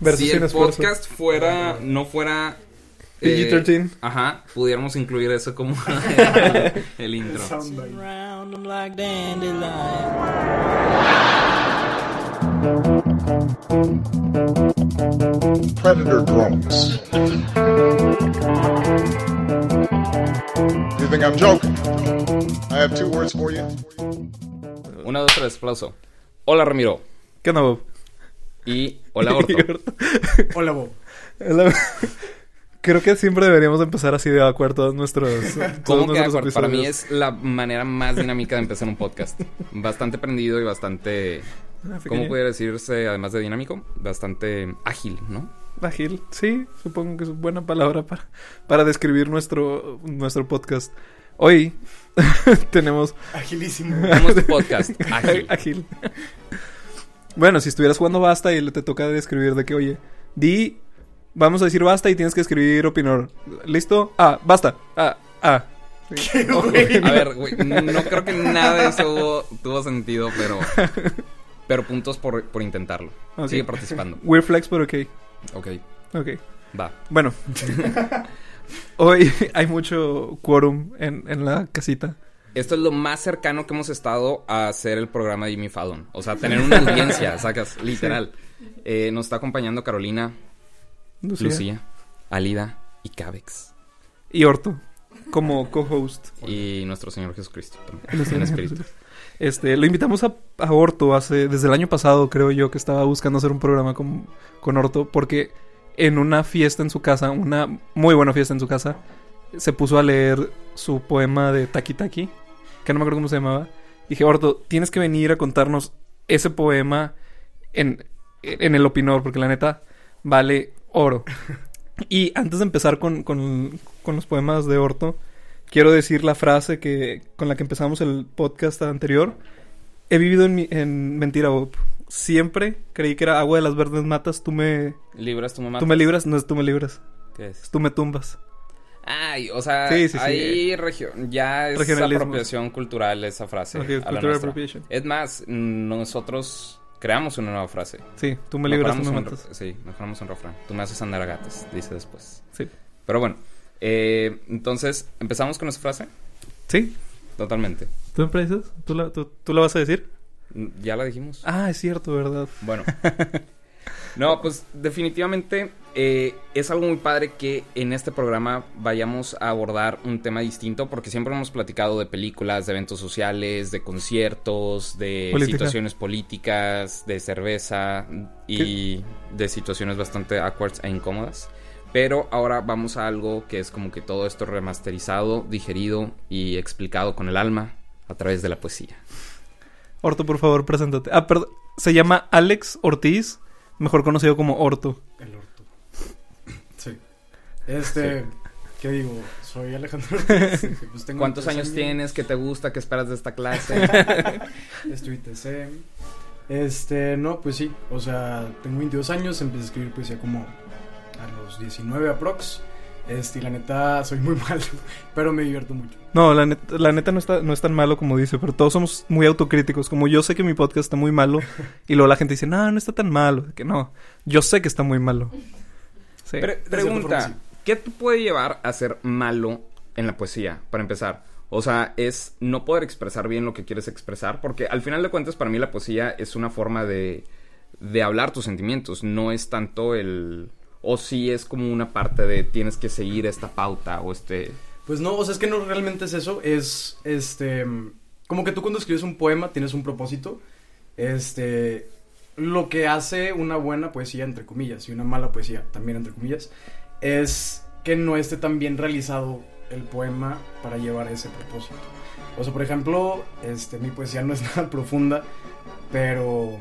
Versus si el esfuerzo. podcast fuera, no fuera... eh, PG-13. ajá, pudiéramos incluir eso como el, el intro. Round like dandelion. Predator drones. You think I'm joking? I have two words for you. Una, dos, tres, aplauso. Hola Ramiro. ¿Qué onda, Bob? Y hola Orto. Hola, Bob. Hola. Creo que siempre deberíamos empezar así de acuerdo todos nuestros. todos ¿Cómo que de nuestros acuerdo? Para mí es la manera más dinámica de empezar un podcast. Bastante prendido y bastante... ¿Cómo pudiera decirse, además de dinámico? Bastante ágil, ¿no? Ágil, sí, supongo que es buena palabra para, para describir nuestro, nuestro podcast. Hoy tenemos Agilísimo. ¿Cómo es tu podcast? Ágil. ágil. Bueno, si estuvieras jugando basta y te toca describir de que, oye, di, vamos a decir basta y tienes que escribir opinor. ¿Listo? Ah, basta. Ah, ah. Sí. A ver, güey, no creo que nada de eso hubo- tuvo sentido, pero... Pero puntos por, por intentarlo. Sigue participando. Weird flex, pero ok. Ok, Ok. va. Bueno. Hoy hay mucho quórum en, en la casita. Esto es lo más cercano que hemos estado a hacer el programa de Jimmy Fallon. O sea, tener una audiencia, sacas, literal. Eh, nos está acompañando Carolina, Lucía. Lucía, Alida y Cabex. Y Orto. Como co-host. Y nuestro Señor Jesucristo también, Nuestro en espíritu. Este, lo invitamos a, a Orto hace, desde el año pasado, creo yo, que estaba buscando hacer un programa con, con Orto, porque en una fiesta en su casa, una muy buena fiesta en su casa, se puso a leer su poema de Taki Taki, que no me acuerdo cómo se llamaba. Dije, Orto, tienes que venir a contarnos ese poema en, en el opinor, porque la neta vale oro. Y antes de empezar con, con- con los poemas de Orto, quiero decir la frase que con la que empezamos el podcast anterior. He vivido en, mi- en mentira, Bob. Siempre creí que era agua de las verdes matas. Tú me, ¿Libras tu mamá? tú me libras, no es tú me libras. ¿Qué Es es? tú me tumbas. Ay, o sea, Sí, sí, sí. ahí regio- ya es apropiación cultural esa frase. Ok, a la cultural appropriation. Es más, nosotros creamos una nueva frase. Sí, tú me libras, tú me matas. Sí, mejoramos un refrán. Tú me haces andar a gatos, dice después. Sí. Pero bueno, eh, entonces, ¿empezamos con esa frase? ¿Sí? Totalmente. ¿Tú me pareces? ¿Tú la, tú, tú la vas a decir? Mm, Ya la dijimos. Ah, es cierto, ¿verdad? Bueno. No, pues definitivamente eh, es algo muy padre que en este programa vayamos a abordar un tema distinto porque siempre hemos platicado de películas, de eventos sociales, de conciertos, de Política. situaciones políticas, de cerveza y de situaciones bastante awkward e incómodas. Pero ahora vamos a algo que es como que todo esto remasterizado, digerido y explicado con el alma a través de la poesía. Orto, por favor, preséntate. Ah, perdón. Se llama Alex Ortiz, mejor conocido como Orto. El. Este, ¿qué digo? Soy Alejandro Ortiz. pues tengo ¿Cuántos años tienes? ¿Qué te gusta? ¿Qué esperas de esta clase? Estoy TC. Este, no, pues sí. O sea, tengo 22 años, empecé a escribir poesía como a los 19 aprox. Este, y la neta, soy muy malo, pero me divierto mucho. No, la neta, la neta no, está, no es tan malo como dice, pero todos somos muy autocríticos. Como yo sé que mi podcast está muy malo, y luego la gente dice, no, no está tan malo. Que no, yo sé que está muy malo. Sí. Pre- cierta forma, pregunta, sí. ¿Qué te puede llevar a ser malo en la poesía, para empezar? O sea, es no poder expresar bien lo que quieres expresar, porque al final de cuentas para mí la poesía es una forma de, de hablar tus sentimientos, no es tanto el... O sí es como una parte de tienes que seguir esta pauta o este... Pues no, o sea, es que no realmente es eso. Es, este, como que tú cuando escribes un poema tienes un propósito. Este, lo que hace una buena poesía, entre comillas, y una mala poesía, también entre comillas, es que no esté tan bien realizado el poema para llevar ese propósito. O sea, por ejemplo, este, mi poesía no es nada profunda, pero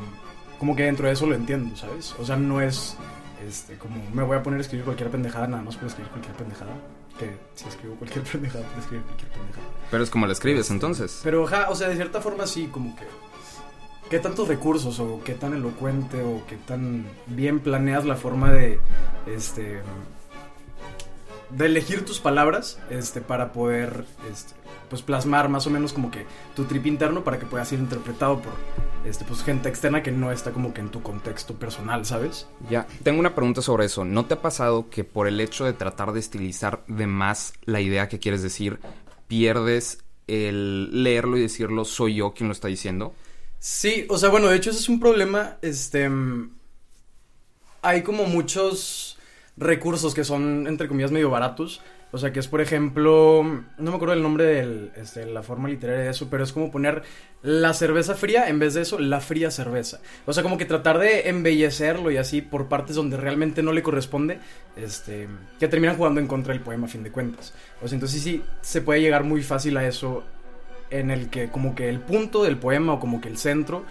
como que dentro de eso lo entiendo, ¿sabes? O sea, no es este, como me voy a poner a escribir cualquier pendejada, nada más por escribir cualquier pendejada. Que si escribo cualquier pendejada, puedo escribir cualquier pendejada. Pero es como la escribes entonces. Pero, ajá, o sea, de cierta forma sí, como que. ¿Qué tantos recursos o qué tan elocuente o qué tan bien planeas la forma de. Este. De elegir tus palabras, este, para poder, este, pues plasmar más o menos como que tu trip interno para que pueda ser interpretado por este, pues gente externa que no está como que en tu contexto personal, ¿sabes? Ya, tengo una pregunta sobre eso. ¿No te ha pasado que por el hecho de tratar de estilizar de más la idea que quieres decir, pierdes el leerlo y decirlo soy yo quien lo está diciendo? Sí, o sea, bueno, de hecho ese es un problema, este, mm, hay como muchos recursos que son, entre comillas, medio baratos, o sea, que es, por ejemplo, no me acuerdo el nombre de este, la forma literaria de eso, pero es como poner la cerveza fría, en vez de eso, la fría cerveza. O sea, como que tratar de embellecerlo y así por partes donde realmente no le corresponde, este, que terminan jugando en contra del poema a fin de cuentas. O sea, entonces sí, se puede llegar muy fácil a eso en el que como que el punto del poema o como que el centro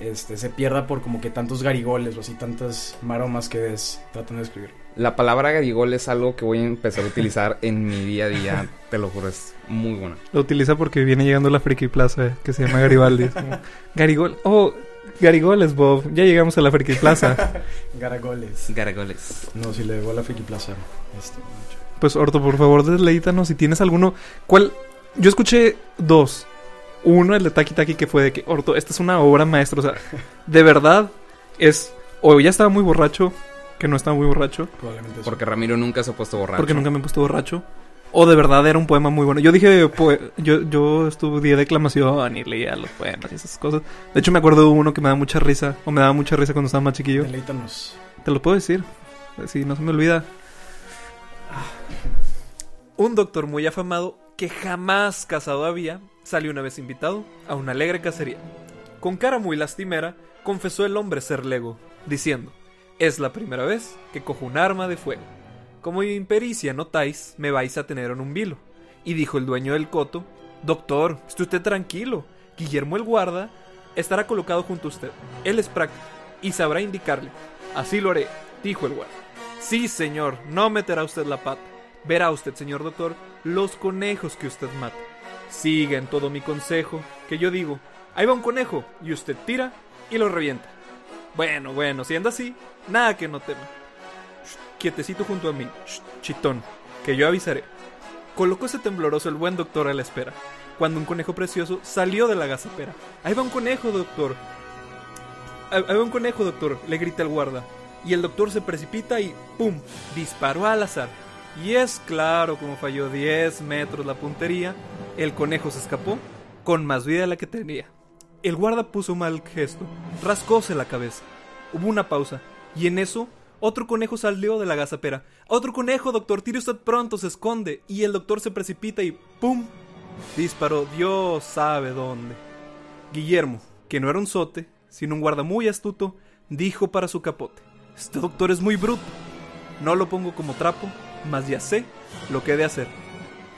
este, se pierda por como que tantos garigoles o así tantas maromas que des tratando de escribir. La palabra garigol es algo que voy a empezar a utilizar en mi día a día, te lo juro, es muy buena. Lo utiliza porque viene llegando la Friki Plaza que se llama Garibaldi. Como, Garigol. Oh, Garigoles, Bob. Ya llegamos a la Friki Plaza. Garagoles. Garagoles. No, si le debo a la Friki Plaza. Este, mucho. Pues, Orto, por favor, deleítanos si tienes alguno. ¿Cuál? Yo escuché dos. Uno, el de Taki Taki, que fue de que, Orto, esta es una obra maestra. O sea, de verdad es. O ya estaba muy borracho, que no estaba muy borracho, Probablemente. Porque Ramiro nunca se ha puesto borracho. porque nunca me he puesto borracho. O de verdad era un poema muy bueno. Yo dije, poe- yo, yo estudié declamación y leía los poemas y esas cosas. De hecho, me acuerdo de uno que me da mucha risa, o me daba mucha risa cuando estaba más chiquillo. Deleítanos. Te lo puedo decir. Si no se me olvida. Un doctor muy afamado que jamás casado había salió una vez invitado a una alegre cacería. Con cara muy lastimera, confesó el hombre ser lego, diciendo: Es la primera vez que cojo un arma de fuego. Como impericia notáis, me vais a tener en un vilo. Y dijo el dueño del coto: Doctor, esté usted tranquilo. Guillermo el guarda estará colocado junto a usted. Él es práctico y sabrá indicarle. Así lo haré, dijo el guarda. Sí, señor, no meterá usted la pata. Verá usted, señor doctor, los conejos que usted mata. Siga en todo mi consejo, que yo digo, ahí va un conejo, y usted tira y lo revienta. Bueno, bueno, si anda así, nada que no tema. Quietecito junto a mí, chitón, que yo avisaré. Colocóse tembloroso el buen doctor a la espera, cuando un conejo precioso salió de la gazapera. Ahí va un conejo, doctor. Ahí va un conejo, doctor, le grita el guarda. Y el doctor se precipita y ¡pum! disparó al azar. Y es claro, como falló 10 metros la puntería, el conejo se escapó con más vida de la que tenía. El guarda puso mal gesto, rascóse la cabeza. Hubo una pausa, y en eso otro conejo salió de la gazapera. Otro conejo, doctor, tire usted pronto, se esconde. Y el doctor se precipita y ¡pum! disparó Dios sabe dónde. Guillermo, que no era un sote, sino un guarda muy astuto, dijo para su capote: Este doctor es muy bruto. No lo pongo como trapo, mas ya sé lo que he de hacer.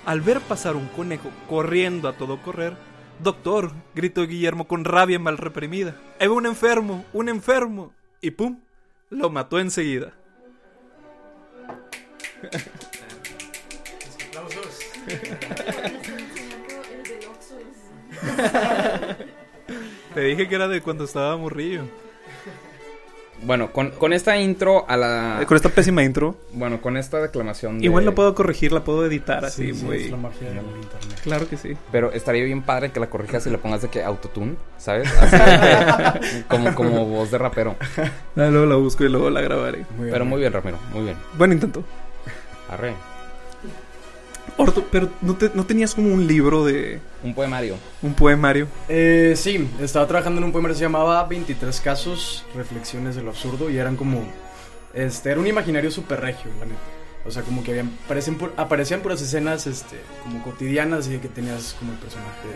Al ver pasar un conejo corriendo a todo correr, Doctor, gritó Guillermo con rabia mal reprimida. ¡Ahí va un enfermo! ¡Un enfermo! Y pum, lo mató enseguida. Te dije que era de cuando estaba morrillo. Bueno, con, con esta intro a la... Con esta pésima intro. Bueno, con esta declamación de... Igual la puedo corregir, la puedo editar así, Sí, sí, muy. es la magia del internet. Claro que sí. Pero estaría bien padre que la corrijas y le pongas de que autotune, ¿sabes? Así como, como voz de rapero. Ah, luego la busco y luego la grabaré. Muy bien. Pero muy bien, Ramiro, muy bien. Buen intento. Arre. Orto, pero ¿no, te- no tenías como un libro de Un poemario. un poemario. Eh, sí, estaba trabajando en un poema que se llamaba 23 casos, reflexiones de lo absurdo, y eran como, este, era un imaginario súper regio, la neta. O sea, como que habían, aparecen pu- aparecían puras escenas, este, como cotidianas y que tenías como el personaje,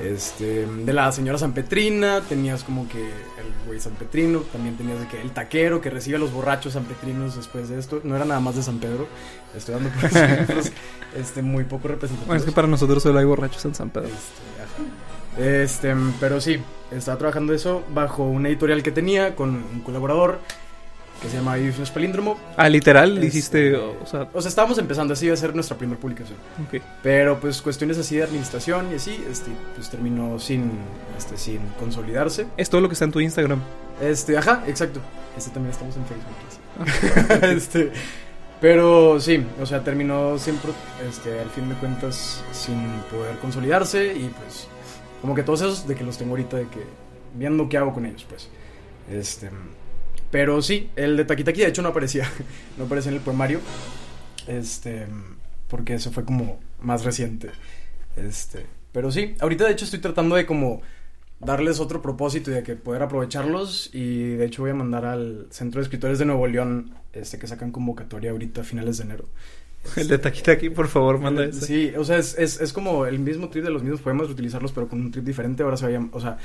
este, de la señora San Petrina, tenías como que el güey San Petrino, también tenías de que el taquero que recibe a los borrachos San Petrinos después de esto, no era nada más de San Pedro, estoy dando puros ejemplos, este, muy poco representativos. Bueno, es que para nosotros solo hay borrachos en San Pedro. Este, ajá. Este, pero sí, estaba trabajando eso bajo una editorial que tenía con un colaborador que se llama Ediciones Palíndromo. Ah, literal, Este- dijiste, o, o sea, O sea, estábamos empezando, así iba a ser nuestra primera publicación. ok. Pero pues cuestiones así de administración y así, este, pues terminó sin, este, sin consolidarse. Es todo lo que está en tu Instagram. Este, ajá, exacto. Este también estamos en Facebook. así. este, pero sí, o sea, terminó siempre, este, al fin de cuentas, sin poder consolidarse y pues, como que todos esos de que los tengo ahorita de que viendo qué hago con ellos, pues. Este, pero sí, el de Taki Taki de hecho no aparecía, no aparecía en el poemario, este, porque eso fue como más reciente. Este, pero sí, ahorita de hecho estoy tratando de como darles otro propósito y de que poder aprovecharlos y de hecho voy a mandar al Centro de Escritores de Nuevo León, este que sacan convocatoria ahorita a finales de enero. El de Taki Taki, por favor, manda ese. Sí, o sea, es, es, es como el mismo trip de los mismos poemas, utilizarlos pero con un trip diferente, ahora se vaya, o sea,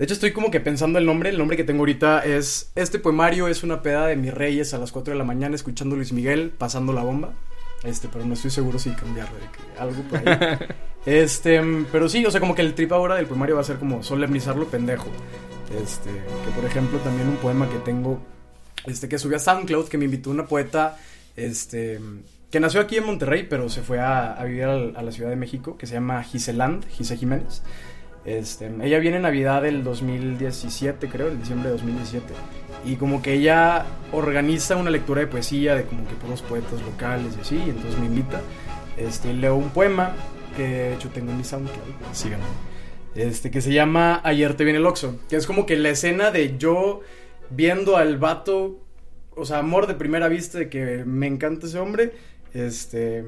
de hecho estoy como que pensando el nombre, el nombre que tengo ahorita es, este poemario es una peda de mis reyes a las 4 de la mañana escuchando Luis Miguel pasando la bomba. Este, pero no estoy seguro si cambiarlo, de que algo por ahí. Este, pero sí, o sea, como que el trip ahora del poemario va a ser como solemnizarlo pendejo. Este, que por ejemplo también un poema que tengo, este, que subí a SoundCloud, que me invitó una poeta, este, que nació aquí en Monterrey, pero se fue a, a vivir a, la Ciudad de México, que se llama Giseland, Gise Jiménez. Este, ella viene en Navidad del 2017, creo, en diciembre de 2017. Y como que ella organiza una lectura de poesía de como que puros poetas locales y así, y entonces me invita. Este, leo un poema que de hecho tengo en mi SoundCloud, síganme. Este, que se llama Ayer te viene el Oxxo, que es como que la escena de yo viendo al vato, o sea, amor de primera vista de que me encanta ese hombre, este,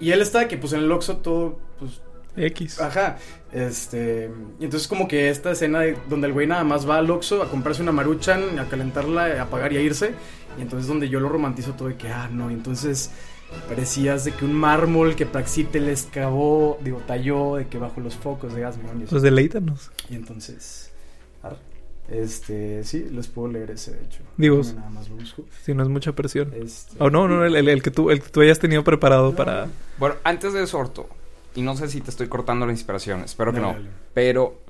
y él está que pues en el Oxxo todo, pues X. Ajá, este, y entonces como que esta escena de- donde el güey nada más va al Oxxo a comprarse una maruchan, a calentarla, a pagar y a irse, y entonces donde yo lo romantizo todo de que, ah, no, entonces parecías de que un mármol que Praxíteles cavó, digo, talló, de que bajo los focos de gas neón y, así. Pues deleítanos. Y entonces, este, sí, les puedo leer ese, de hecho. Digo, nada más lo busco. Si no es mucha presión. Este, Oh, no, no, el, el- el que tú, el que tú hayas tenido preparado para... Bueno, antes de eso, Orto, y no sé si te estoy cortando la inspiración, espero que Dale, no. dale. Pero,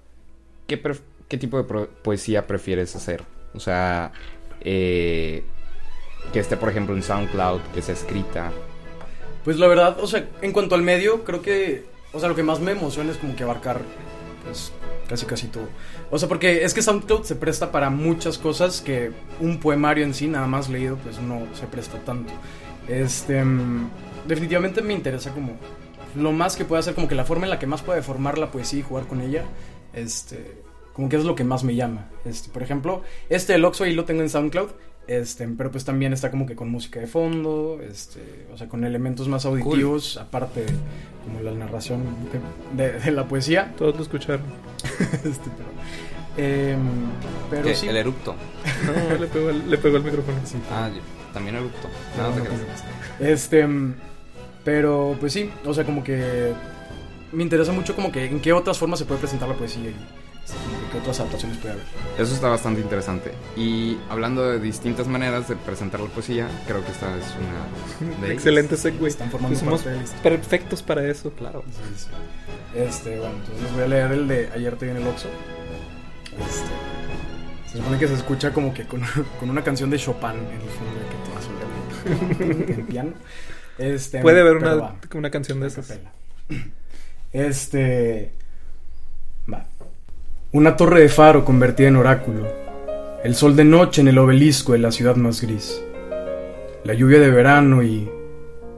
¿qué, qué tipo de poesía prefieres hacer? O sea, eh, que esté, por ejemplo, en SoundCloud, que sea escrita. Pues la verdad, o sea, en cuanto al medio, creo que, o sea, lo que más me emociona es como que abarcar, pues, casi casi todo. O sea, porque es que SoundCloud se presta para muchas cosas que un poemario en sí, nada más leído, pues no se presta tanto. Este, mm, definitivamente me interesa como lo más que pueda hacer, como que la forma en la que más puede formar la poesía y jugar con ella, este, como que es lo que más me llama. Este, por ejemplo, este el Oxo ahí lo tengo en SoundCloud, este, pero pues también está como que con música de fondo, este, o sea, con elementos más auditivos, aparte de como la narración de, de- de la poesía. Todos lo escucharon. Este, pero, em, sí. El erupto. No, le pegó, el- le pegó el micrófono. Sí, Ah, yo- también erupto. No, No, no. Este, mm, pero pues sí, o sea, como que me interesa mucho como que en qué otras formas se puede presentar la poesía y qué otras adaptaciones puede haber. Eso está bastante interesante. Y hablando de distintas maneras de presentar la poesía, creo que esta es una de ellas. Excelente segue. Están formando somos parte de la historia. perfectos para eso. Claro. Sí, sí. Este, bueno, entonces les voy a leer el de Ayer te viene el Oxxo. Este, se supone que se escucha como que con, con una canción de Chopin en el fondo de que todo azul en piano. Este, Puede haber una, va. una canción de esas. capela. Este. Va. Una torre de faro convertida en oráculo. El sol de noche en el obelisco de la ciudad más gris. La lluvia de verano y.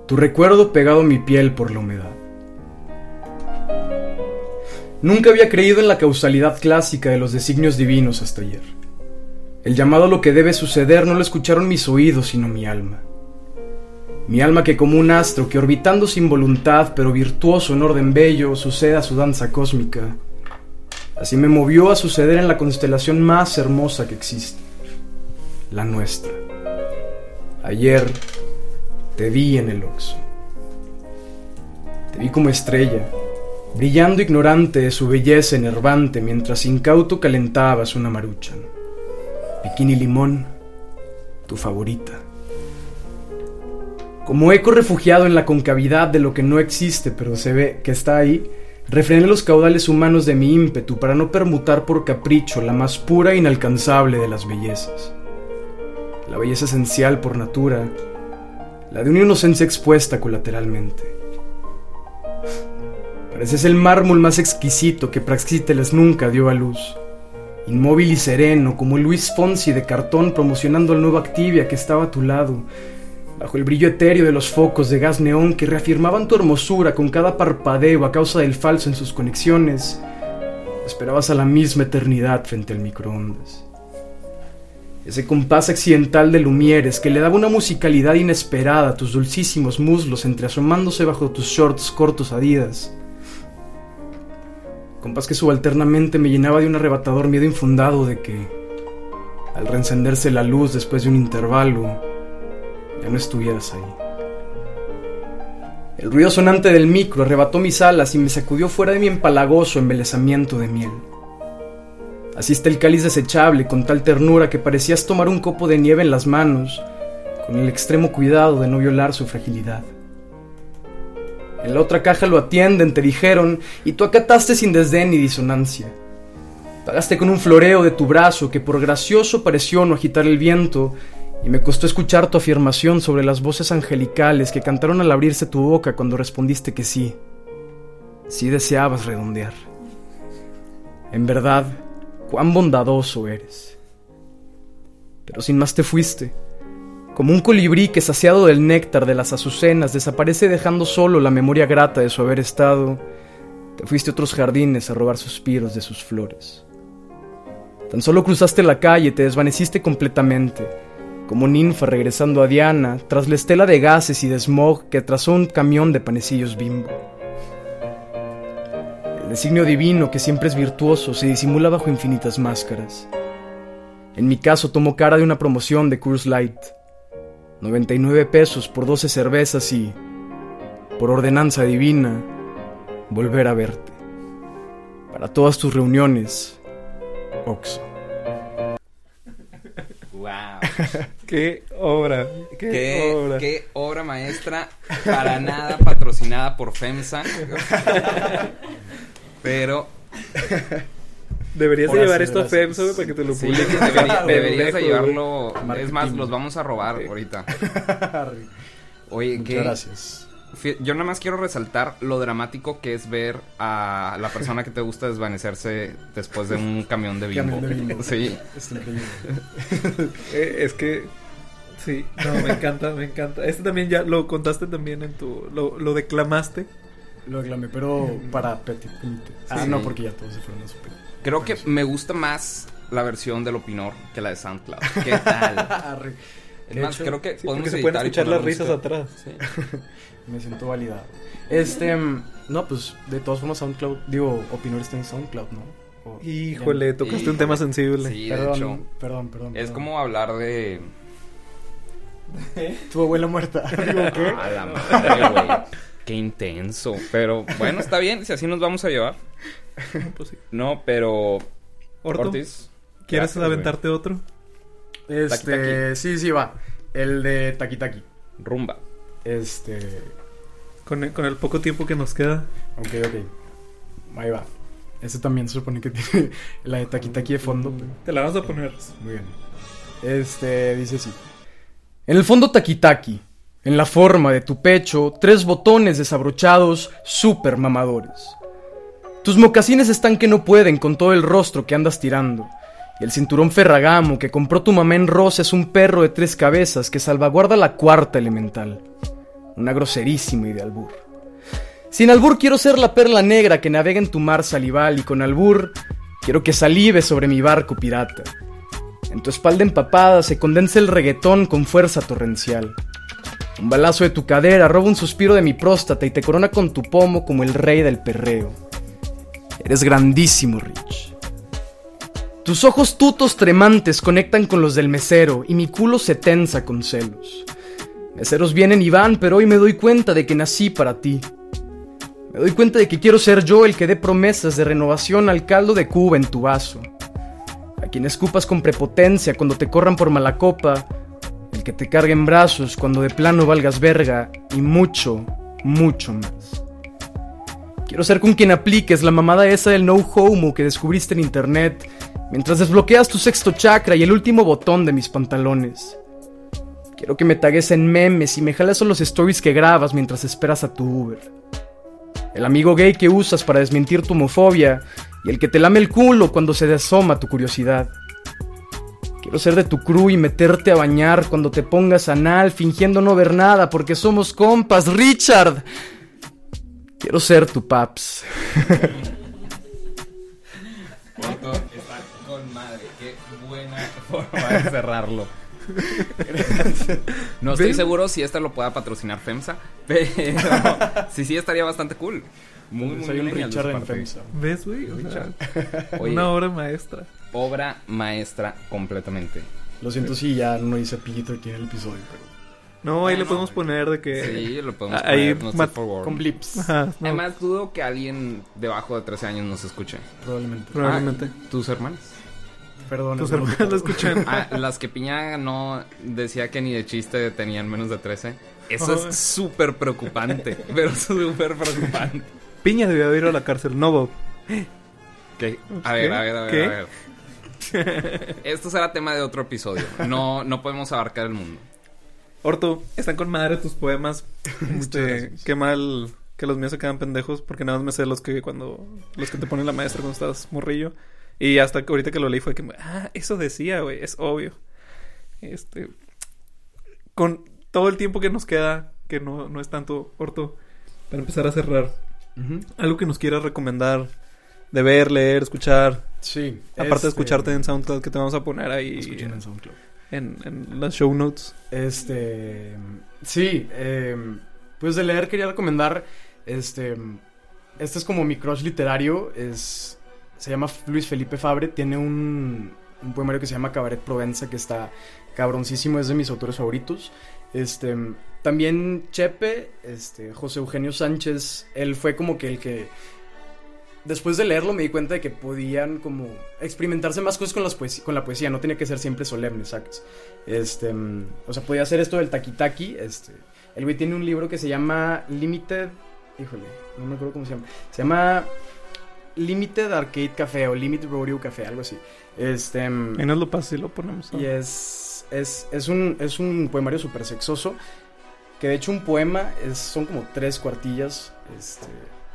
Tu recuerdo pegado a mi piel por la humedad. Nunca había creído en la causalidad clásica de los designios divinos hasta ayer. El llamado a lo que debe suceder no lo escucharon mis oídos, sino mi alma. Mi alma que como un astro que orbitando sin voluntad, pero virtuoso en orden bello, sucede a su danza cósmica. Así me movió a suceder en la constelación más hermosa que existe, la nuestra. Ayer te vi en el Oxo. Te vi como estrella, brillando ignorante de su belleza enervante mientras incauto calentabas una maruchan. Bikini limón, tu favorita. Como eco refugiado en la concavidad de lo que no existe pero se ve que está ahí, refrené los caudales humanos de mi ímpetu para no permutar por capricho la más pura e inalcanzable de las bellezas. La belleza esencial por natura, la de una inocencia expuesta colateralmente. Pareces el mármol más exquisito que Praxíteles nunca dio a luz. Inmóvil y sereno, como Luis Fonsi de cartón promocionando el nuevo Activia que estaba a tu lado, bajo el brillo etéreo de los focos de gas neón que reafirmaban tu hermosura con cada parpadeo a causa del falso en sus conexiones. esperabas a la misma eternidad frente al microondas. Ese compás accidental de Lumieres que le daba una musicalidad inesperada a tus dulcísimos muslos entreasomándose bajo tus shorts cortos adidas. Compás que subalternamente me llenaba de un arrebatador miedo infundado de que, al reencenderse la luz después de un intervalo, ya no estuvieras ahí. El ruido sonante del micro arrebató mis alas y me sacudió fuera de mi empalagoso embelezamiento de miel. Así está el cáliz desechable con tal ternura que parecías tomar un copo de nieve en las manos, con el extremo cuidado de no violar su fragilidad. En la otra caja lo atienden, te dijeron, y tú acataste sin desdén ni disonancia. Pagaste con un floreo de tu brazo que por gracioso pareció no agitar el viento, y me costó escuchar tu afirmación sobre las voces angelicales que cantaron al abrirse tu boca cuando respondiste que sí. Sí deseabas redondear. En verdad, cuán bondadoso eres. Pero sin más te fuiste. Como un colibrí que saciado del néctar de las azucenas desaparece dejando solo la memoria grata de su haber estado, te fuiste a otros jardines a robar suspiros de sus flores. Tan solo cruzaste la calle, te desvaneciste completamente, como ninfa regresando a Diana tras la estela de gases y de smog que trazó un camión de panecillos bimbo. El designio divino, que siempre es virtuoso, se disimula bajo infinitas máscaras. En mi caso tomó cara de una promoción de Coors Light. 99 pesos por 12 cervezas y, por ordenanza divina, volver a verte. Para todas tus reuniones, Oxo. Wow. Qué obra. Qué, ¿Qué, obra. qué obra maestra, para nada patrocinada por FEMSA. Pero Deberías de llevar esto a FEMSA para que te lo sí, publiquen. debería- deberías de llevarlo. Es más, los vamos a robar ahorita. Oye, Muchas ¿qué? gracias. Yo nada más quiero resaltar lo dramático que es ver a la persona que te gusta desvanecerse después de un camión de bimbo. Camión de bimbo. Sí. Eh, es que sí, no, me encanta, me encanta. Este también ya lo contaste también en tu lo, lo declamaste. Lo aclamé, pero para Petit Comité. Ah, Sí. no, porque ya todos se fueron a su. Creo que me gusta más la versión del Opinor que la de SoundCloud. ¿Qué tal? Arre. Es más, hecho, creo que Sí, podemos se pueden escuchar las risas atrás. Sí. Me siento validado. Este, no, pues de todas formas SoundCloud, digo, Opinor está en SoundCloud, ¿no? O- Híjole, tocaste un tema sensible. Sí, de Perdón, hecho. perdón, perdón. Es perdón. como hablar de. tu abuela muerta. Digo, ¿qué? A la madre, güey. Qué intenso. Pero bueno, está bien, si así nos vamos a llevar. Pues sí. No, pero. Orto, Ortiz. ¿quieres gracias, güey. aventarte otro? Este, Taki sí, sí, va. El de Taki Taki. Rumba. Este, Con el, con el poco tiempo que nos queda. ok, ok. Ahí va. Ese también se supone que tiene la de Taki de fondo. Te la vamos a poner. Muy bien. Este dice así. En el fondo Taki-Taki, en la forma de tu pecho, tres botones desabrochados super mamadores. Tus mocasines están que no pueden con todo el rostro que andas tirando. Y el cinturón ferragamo que compró tu mamá en rosa es un perro de tres cabezas que salvaguarda la cuarta elemental. Una groserísima idea albur. Sin albur quiero ser la perla negra que navega en tu mar salival y con albur quiero que salive sobre mi barco pirata. En tu espalda empapada se condensa el reggaetón con fuerza torrencial. Un balazo de tu cadera roba un suspiro de mi próstata y te corona con tu pomo como el rey del perreo. Eres grandísimo, Rich. Tus ojos tutos tremantes conectan con los del mesero y mi culo se tensa con celos. Meseros vienen y van, pero hoy me doy cuenta de que nací para ti. Me doy cuenta de que quiero ser yo el que dé promesas de renovación al caldo de Cuba en tu vaso. A quien escupas con prepotencia cuando te corran por mala copa, el que te cargue en brazos cuando de plano valgas verga y mucho, mucho más. Quiero ser con quien apliques la mamada esa del no homo que descubriste en internet mientras desbloqueas tu sexto chakra y el último botón de mis pantalones. Quiero que me tagues en memes y me jales a los stories que grabas mientras esperas a tu Uber. El amigo gay que usas para desmentir tu homofobia y el que te lame el culo cuando se asoma tu curiosidad. Quiero ser de tu crew y meterte a bañar cuando te pongas anal fingiendo no ver nada porque somos compas, Richard. Quiero ser tu paps. Está con madre. Qué buena forma de cerrarlo. No estoy ¿Ven? seguro si esta lo pueda patrocinar FEMSA, pero sí, sí estaría bastante cool. Muy, muy Soy un Richard en. FEMSA. ¿Ves, güey? O sea, Oye, una obra maestra. obra maestra completamente. Lo siento si ya no hice pillito aquí en el episodio, pero... No, ahí No, le no, podemos güey. poner de que. Sí, lo podemos Ahí poner, no. Con blips, Ajá, no, Además, dudo que alguien debajo de 13 años nos escuche. probablemente. probablemente. Ah, ¿Tus hermanos? Perdón. Tus lo escuchan. Ah, las que Piña no decía que ni de chiste tenían menos de 13. Eso Oh. es súper preocupante, pero súper preocupante. Piña debió haber ido a la cárcel. No, Bob. ¿Qué? A ver, a ver, a ver, ¿Qué? a ver. Esto será tema de otro episodio. No, no podemos abarcar el mundo. Orto, están con madre tus poemas. Este, qué mal que los míos se quedan pendejos porque nada más me sé los que cuando los que te pone la maestra cuando estás morrillo y hasta que ahorita que lo leí fue que ah, eso decía, güey, es obvio. Este con todo el tiempo que nos queda, que no no es tanto Orto, para empezar a cerrar, algo que nos quieras recomendar de ver, leer, escuchar, Sí. aparte de este, escucharte en SoundCloud que te vamos a poner ahí Escuchen en SoundCloud. en, en las show notes. Este. Sí, eh, pues de leer quería recomendar. Este. Este es como mi crush literario. Es. Se llama Luis Felipe Fabre. Tiene un, un poemario que se llama Cabaret Provenza que está cabroncísimo. Es de mis autores favoritos. Este. También Chepe, este, José Eugenio Sánchez. Él fue como que el que. Después de leerlo me di cuenta de que podían como experimentarse más cosas con, las con la poesía, no tenía que ser siempre solemne, ¿sabes? Este, o sea, podía hacer esto del taki-taki, este, el güey tiene un libro que se llama Limited, híjole, no me acuerdo cómo se llama, se llama Limited Arcade Café o Limited Rodeo Café, algo así, este, Y nos lo pasa y lo ponemos. y es, es, es, un, es un poemario súper sexoso. Que de hecho un poema es, son como tres cuartillas. Este,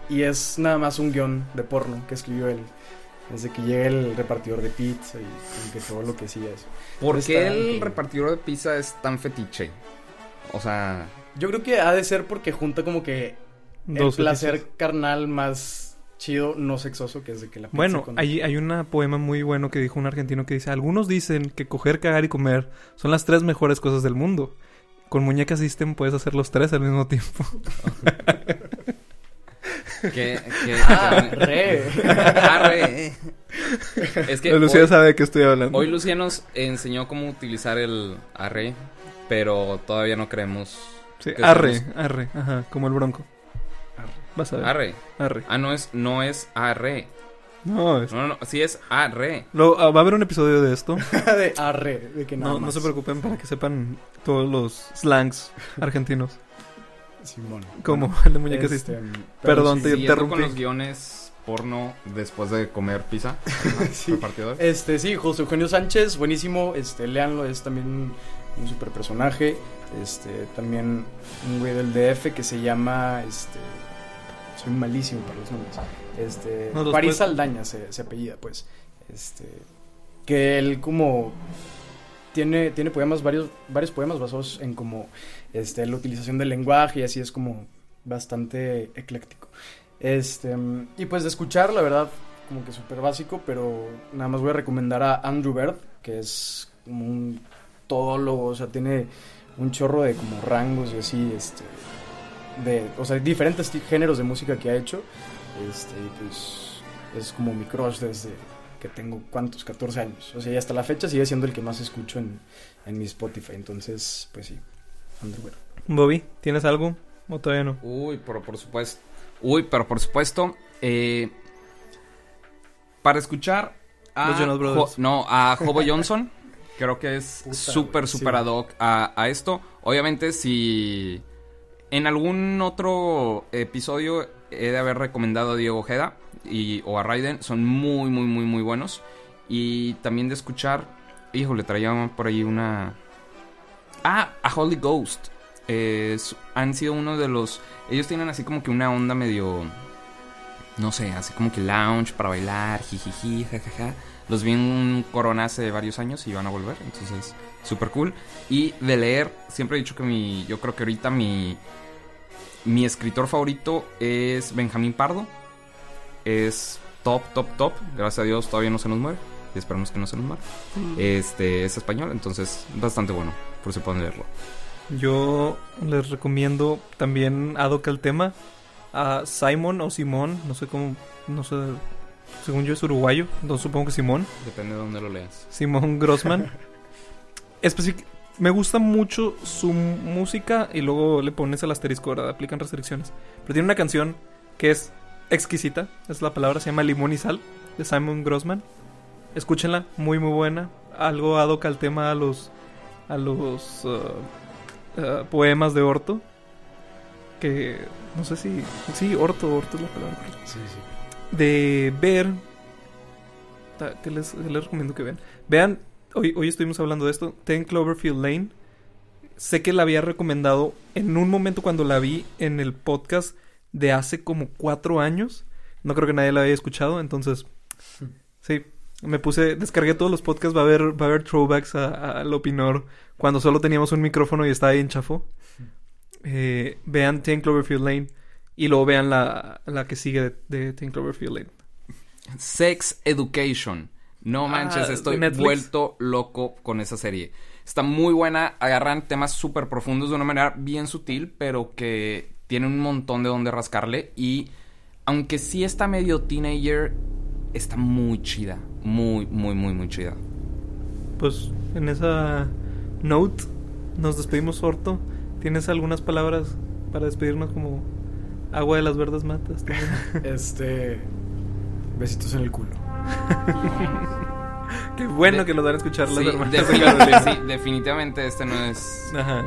y es nada más un guion de porno que escribió él. Desde que llega el repartidor de pizza y que todo lo que hacía eso. ¿Por qué el repartidor de pizza es tan fetiche? O sea, Yo creo que ha de ser porque junta como que Dos el placer fetiches. carnal más chido, no sexoso, que es de que la pizza Bueno, con- hay, hay un poema muy bueno que dijo un argentino que dice, algunos dicen que coger, cagar y comer son las tres mejores cosas del mundo. Con muñecas System puedes hacer los tres al mismo tiempo. que... que Ah, re. Arre. Es que Lucía hoy, sabe de qué estoy hablando. hoy Lucía nos enseñó cómo utilizar el arre, pero todavía no creemos... Sí, arre, somos- arre, ajá, como el bronco. Vas a ver. Arre. Arre. Ah, no es, no es arre. No, es- No, no, no, sí es arre. Lo- ah, va a haber un episodio de esto. de arre, de que nada No, no se preocupen para que sepan todos los slangs argentinos. Simón. Como el de muñecas Este, Perdón, sí, te interrumpí. con los guiones porno después de comer pizza. Sí. Repartidor. Este, sí, José Eugenio Sánchez, buenísimo, este, léanlo, es también un, un super personaje, este, también un güey del DF que se llama, este, soy malísimo para los nombres, este, No, París Saldaña se, se apellida, pues, este, que él como tiene, tiene poemas, varios, varios poemas basados en como, este, la utilización del lenguaje y así es como bastante ecléctico. Este, y pues de escuchar, la verdad, como que súper básico, pero nada más voy a recomendar a Andrew Bird, que es como un todólogo, o sea, tiene un chorro de como rangos y así, este, de, o sea, diferentes géneros de música que ha hecho, este, pues es como mi crush desde que tengo, ¿cuántos? 14 años, o sea, y hasta la fecha sigue siendo el que más escucho en, en mi Spotify, entonces, pues sí, Andrew Bird. Bobby, ¿tienes algo? ¿O todavía no? Uy, pero por supuesto. Uy, pero por supuesto. eh, para escuchar a. Los Jonas Brothers. Jo- no, a Hobo Johnson. Creo que es súper, sí. súper ad hoc a, a esto. Obviamente, si en algún otro episodio he de haber recomendado a Diego Ojeda y, o a Raiden, son muy, muy, muy, muy buenos. Y también de escuchar, híjole, traía por ahí una... Ah, a Holy Ghost. Han sido uno de los... Ellos tienen así como que una onda medio... No sé, así como que lounge para bailar, jijiji, jajaja. Los vi en un corona hace varios años y van a volver, entonces súper cool. Y de leer, siempre he dicho que mi... Yo creo que ahorita mi... Mi escritor favorito es Benjamín Pardo. Es top, top, top. Gracias a Dios todavía no se nos muere. Y esperamos que no se nos muera. Este es español, entonces bastante bueno. Por si pueden leerlo. Yo les recomiendo también, ad al tema, a Simon o Simón, no sé cómo, no sé, según yo es uruguayo, entonces supongo que Simón, Depende de dónde lo leas. Simón Grossman. Especi- me gusta mucho su música y luego le pones el asterisco, ¿verdad? Aplican restricciones. Pero tiene una canción que es exquisita, es la palabra, se llama Limón y Sal, de Simon Grossman. Escúchenla, muy muy buena. Algo ad hoc al tema a los, a los uh, uh, poemas de Orto. Que no sé si... Sí, Orto, Orto es la palabra Sí, sí. de ver. ¿Qué les, les recomiendo que vean? Vean, hoy, hoy estuvimos hablando de esto. Ten Cloverfield Lane. Sé que la había recomendado en un momento cuando la vi en el podcast de hace como cuatro años. No creo que nadie la haya escuchado, entonces. Sí, me puse, descargué todos los podcasts. Va a haber, va a haber throwbacks al Opinor cuando solo teníamos un micrófono y estaba ahí en chafo. Eh, vean Ten Cloverfield Lane y luego vean la, la que sigue de Ten Cloverfield Lane. Sex Education. No Ah, manches, ¿de estoy Netflix? vuelto loco con esa serie. Está muy buena, agarran temas súper profundos de una manera bien sutil, pero que tiene un montón de donde rascarle. Y aunque sí está medio teenager, está muy chida. Muy, muy, muy, muy chida. Pues en esa note nos despedimos, Orto. ¿Tienes algunas palabras para despedirnos como agua de las verdes matas? Este. Besitos en el culo. Qué bueno De- que lo van a escuchar las Sí, hermanas. defini- sí, definitivamente este no es Ajá.